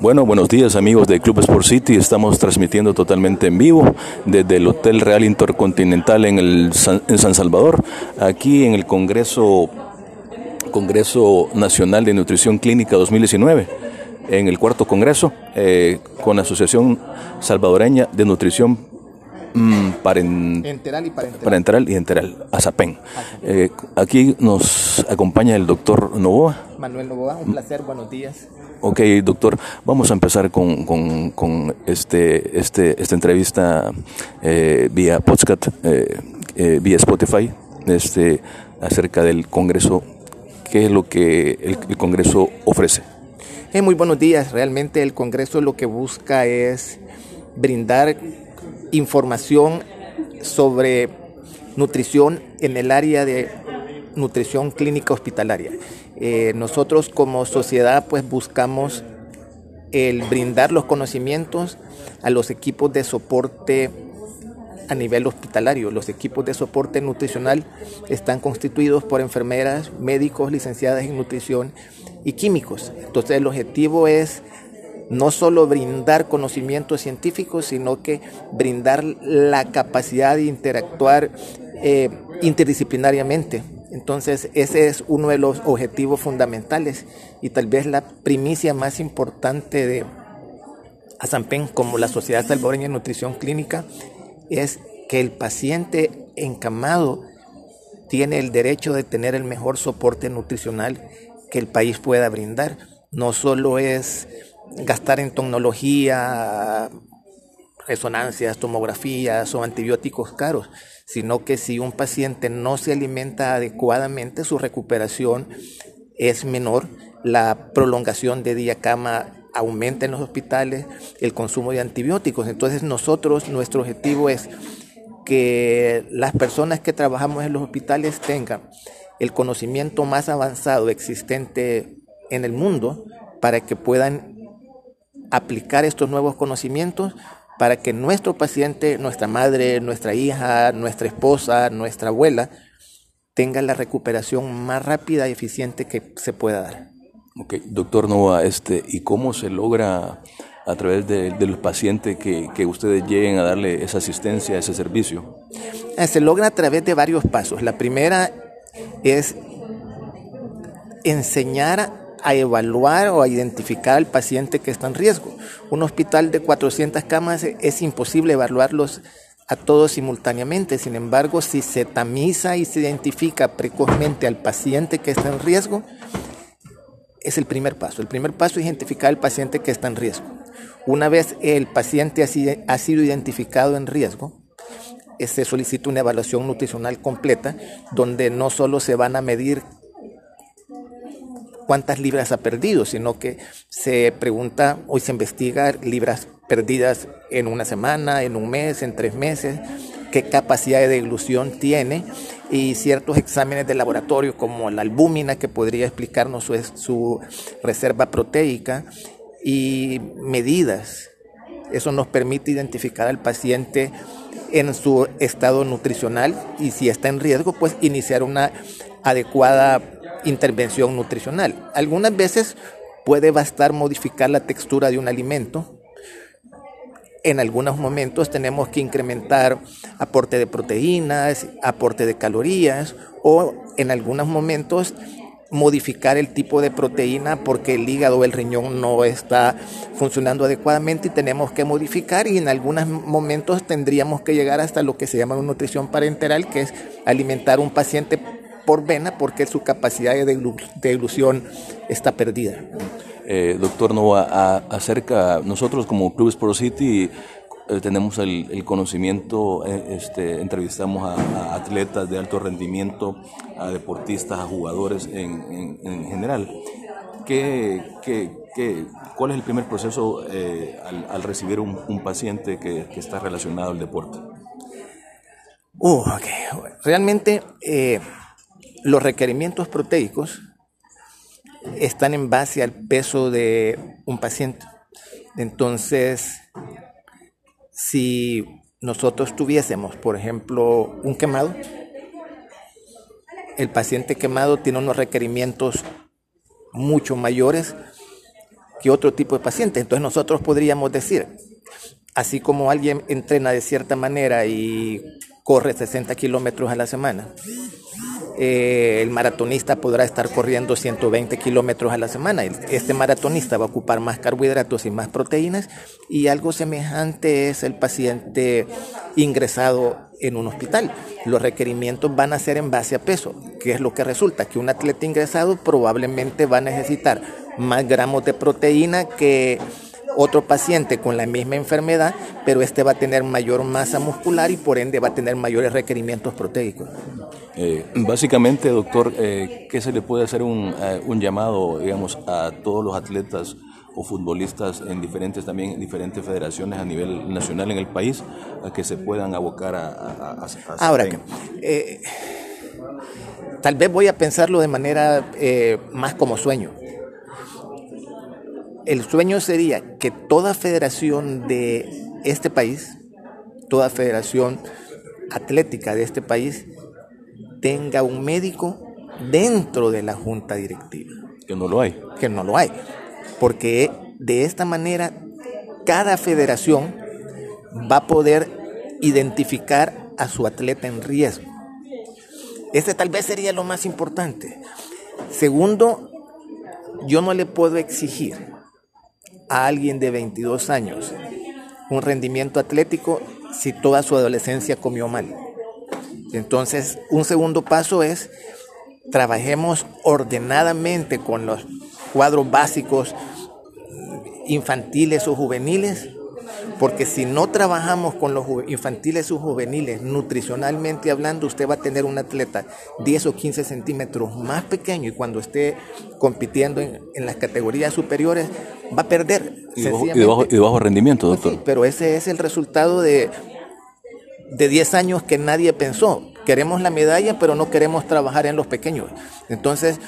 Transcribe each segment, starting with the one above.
Bueno, buenos días amigos de Club Sport City. Estamos transmitiendo totalmente en vivo desde el Hotel Real Intercontinental en, el en San Salvador, aquí en el Congreso, Congreso Nacional de Nutrición Clínica 2019, en el cuarto Congreso, eh, con la Asociación Salvadoreña de Nutrición mm, enteral y parenteral. parenteral y enteral, ASAPEN. Eh, aquí nos acompaña el doctor Novoa. Manuel Novoa, un placer, buenos días. Ok, doctor, vamos a empezar con, con, con este, este, esta entrevista eh, vía podcast, eh, eh, vía Spotify, este, acerca del Congreso. ¿Qué es lo que el, el Congreso ofrece? muy buenos días. Realmente el Congreso lo que busca es brindar información sobre nutrición en el área de nutrición clínica hospitalaria. Eh, nosotros como sociedad pues buscamos el brindar los conocimientos a los equipos de soporte a nivel hospitalario. Los equipos de soporte nutricional están constituidos por enfermeras, médicos, licenciadas en nutrición y químicos. Entonces el objetivo es no solo brindar conocimientos científicos, sino que brindar la capacidad de interactuar eh, interdisciplinariamente entonces, ese es uno de los objetivos fundamentales y tal vez la primicia más importante de ASAMPEN como la Sociedad Salvadoreña de Nutrición Clínica es que el paciente encamado tiene el derecho de tener el mejor soporte nutricional que el país pueda brindar. No solo es gastar en tecnología, resonancias, tomografías o antibióticos caros, sino que si un paciente no se alimenta adecuadamente, su recuperación es menor, la prolongación de día cama aumenta en los hospitales, el consumo de antibióticos. Entonces nosotros, nuestro objetivo es que las personas que trabajamos en los hospitales tengan el conocimiento más avanzado existente en el mundo para que puedan aplicar estos nuevos conocimientos para que nuestro paciente, nuestra madre, nuestra hija, nuestra esposa, nuestra abuela, tenga la recuperación más rápida y eficiente que se pueda dar. Ok, doctor Nova, este, ¿y cómo se logra a través de, los pacientes que, que, ustedes lleguen a darle esa asistencia, ese servicio? Eh, se logra a través de varios pasos. La primera es enseñar a evaluar o a identificar al paciente que está en riesgo. Un hospital de 400 camas es imposible evaluarlos a todos simultáneamente. Sin embargo, si se tamiza y se identifica precozmente al paciente que está en riesgo, es el primer paso. El primer paso es identificar al paciente que está en riesgo. Una vez el paciente ha sido identificado en riesgo, se solicita una evaluación nutricional completa, donde no solo se van a medir cuántas libras ha perdido, sino que se pregunta, hoy se investiga libras perdidas en una semana, en un mes, en tres meses, qué capacidad de deglución tiene y ciertos exámenes de laboratorio como la albúmina que podría explicarnos su, su reserva proteica y medidas. Eso nos permite identificar al paciente en su estado nutricional y si está en riesgo, pues iniciar una adecuada intervención nutricional. Algunas veces puede bastar modificar la textura de un alimento. En algunos momentos tenemos que incrementar aporte de proteínas, aporte de calorías o en algunos momentos modificar el tipo de proteína porque el hígado o el riñón no está funcionando adecuadamente y tenemos que modificar y en algunos momentos tendríamos que llegar hasta lo que se llama nutrición parenteral, que es alimentar un paciente por vena porque su capacidad de deglución está perdida. Eh, doctor Nova, acerca, nosotros como Club Sport City eh, tenemos el, conocimiento, eh, este, entrevistamos a, atletas de alto rendimiento, a deportistas, a jugadores en, general. ¿Qué, qué, qué, cuál es el primer proceso al, recibir un, paciente que, está relacionado al deporte? Uh, Realmente los requerimientos proteicos están en base al peso de un paciente. Entonces, si nosotros tuviésemos, por ejemplo, un quemado, el paciente quemado tiene unos requerimientos mucho mayores que otro tipo de paciente. Entonces nosotros podríamos decir, así como alguien entrena de cierta manera y corre 60 kilómetros a la semana, eh, el maratonista podrá estar corriendo 120 kilómetros a la semana. Este maratonista va a ocupar más carbohidratos y más proteínas y algo semejante es el paciente ingresado en un hospital. Los requerimientos van a ser en base a peso, que es lo que resulta que un atleta ingresado probablemente va a necesitar más gramos de proteína que otro paciente con la misma enfermedad, pero este va a tener mayor masa muscular y por ende va a tener mayores requerimientos proteicos. Eh, básicamente, doctor, eh, ¿qué se le puede hacer un, eh, un, llamado, digamos, a todos los atletas o futbolistas en diferentes también diferentes federaciones a nivel nacional en el país a que se puedan abocar a, a, a ahora eh, tal vez voy a pensarlo de manera más como sueño el sueño sería que toda federación de este país, toda federación atlética de este país, tenga un médico dentro de la junta directiva. Que no lo hay. Que no lo hay. Porque de esta manera cada federación va a poder identificar a su atleta en riesgo. Este tal vez sería lo más importante. Segundo, yo no le puedo exigir a alguien de 22 años un rendimiento atlético si toda su adolescencia comió mal. Entonces, un segundo paso es trabajemos ordenadamente con los cuadros básicos infantiles o juveniles porque si no trabajamos con los infantiles o juveniles, nutricionalmente hablando, usted va a tener un atleta 10 o 15 centímetros más pequeño y cuando esté compitiendo en, las categorías superiores, va a perder. Y de, bajo, rendimiento, pues doctor. pero ese es el resultado de, de 10 años que nadie pensó. Queremos la medalla, pero no queremos trabajar en los pequeños. Entonces,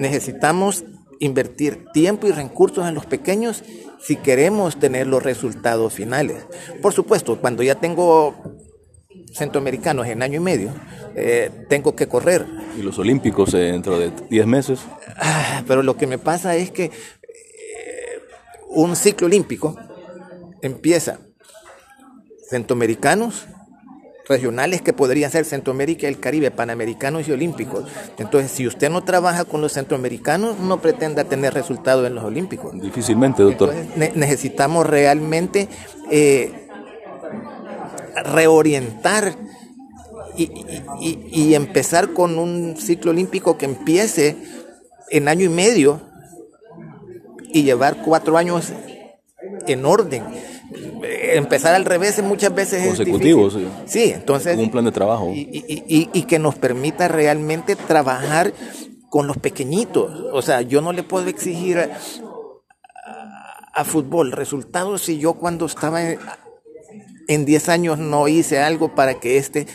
necesitamos invertir tiempo y recursos en los pequeños si queremos tener los resultados finales. Por supuesto, cuando ya tengo centroamericanos en año y medio, eh, tengo que correr. ¿Y los olímpicos dentro de 10 meses? Ah, pero lo que me pasa es que eh, un ciclo olímpico empieza centroamericanos, regionales que podrían ser Centroamérica y el Caribe, panamericanos y olímpicos. Entonces, si usted no trabaja con los centroamericanos, no pretenda tener resultados en los olímpicos. Difícilmente, doctor. necesitamos realmente eh, reorientar y, empezar con un ciclo olímpico que empiece en año y medio y llevar cuatro años en orden empezar al revés muchas veces Consecutivos, es difícil. Sí. sí, entonces... Un plan de trabajo. Y, que nos permita realmente trabajar con los pequeñitos. O sea, yo no le puedo exigir a, fútbol resultados si yo cuando estaba en, 10 años no hice algo para que este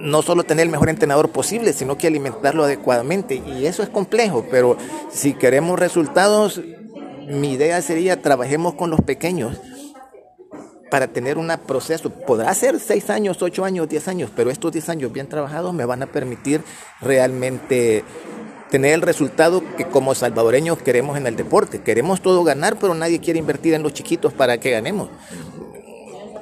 no solo tener el mejor entrenador posible, sino que alimentarlo adecuadamente. Y eso es complejo, pero si queremos resultados, mi idea sería trabajemos con los pequeños para tener un proceso. Podrá ser seis años, ocho años, diez años, pero estos diez años bien trabajados me van a permitir realmente tener el resultado que como salvadoreños queremos en el deporte. Queremos todo ganar, pero nadie quiere invertir en los chiquitos para que ganemos.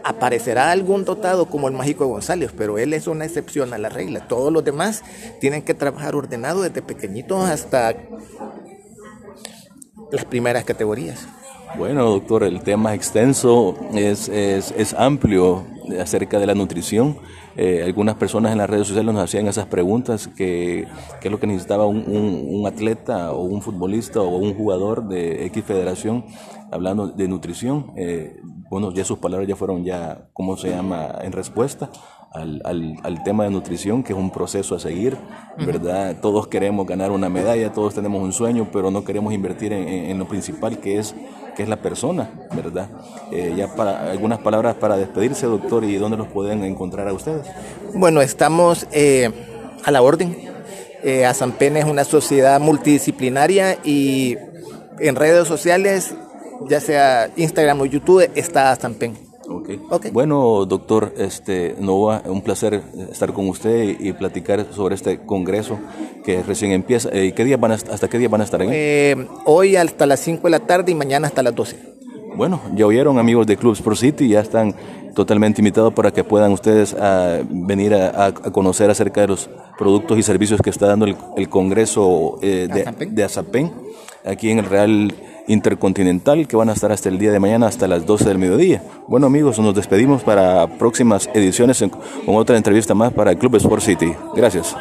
Aparecerá algún dotado como el mágico González, pero él es una excepción a la regla. Todos los demás tienen que trabajar ordenado desde pequeñitos hasta las primeras categorías. Bueno, doctor, el tema es extenso, es, es, es amplio acerca de la nutrición. Eh, algunas personas en las redes sociales nos hacían esas preguntas, que, qué es lo que necesitaba un, un, atleta o un futbolista o un jugador de X federación hablando de nutrición. Eh, bueno, ya sus palabras ya fueron ya, ¿cómo se llama?, en respuesta al, al, al, tema de nutrición, que es un proceso a seguir, ¿verdad? Todos queremos ganar una medalla, todos tenemos un sueño, pero no queremos invertir en, en lo principal, que es, es la persona, ¿verdad? Eh, ya para algunas palabras para despedirse, doctor, y dónde los pueden encontrar a ustedes. Bueno, estamos eh, a la orden. Eh, es una sociedad multidisciplinaria y en redes sociales, ya sea Instagram o YouTube, está Azampen. Okay. Bueno, doctor este, Nova, un placer estar con usted y, platicar sobre este congreso que recién empieza. ¿Y qué día van ¿Hasta qué día van a estar ahí? Eh, hoy hasta las 5 de la tarde y mañana hasta las 12. Bueno, ya oyeron amigos de Clubs Pro City, ya están totalmente invitados para que puedan ustedes ah, venir a, conocer acerca de los productos y servicios que está dando el, Congreso eh, de, de Azapen aquí en el Real Intercontinental que van a estar hasta el día de mañana hasta las 12 del mediodía. Bueno amigos, nos despedimos para próximas ediciones con otra entrevista más para el Club Sport City. Gracias.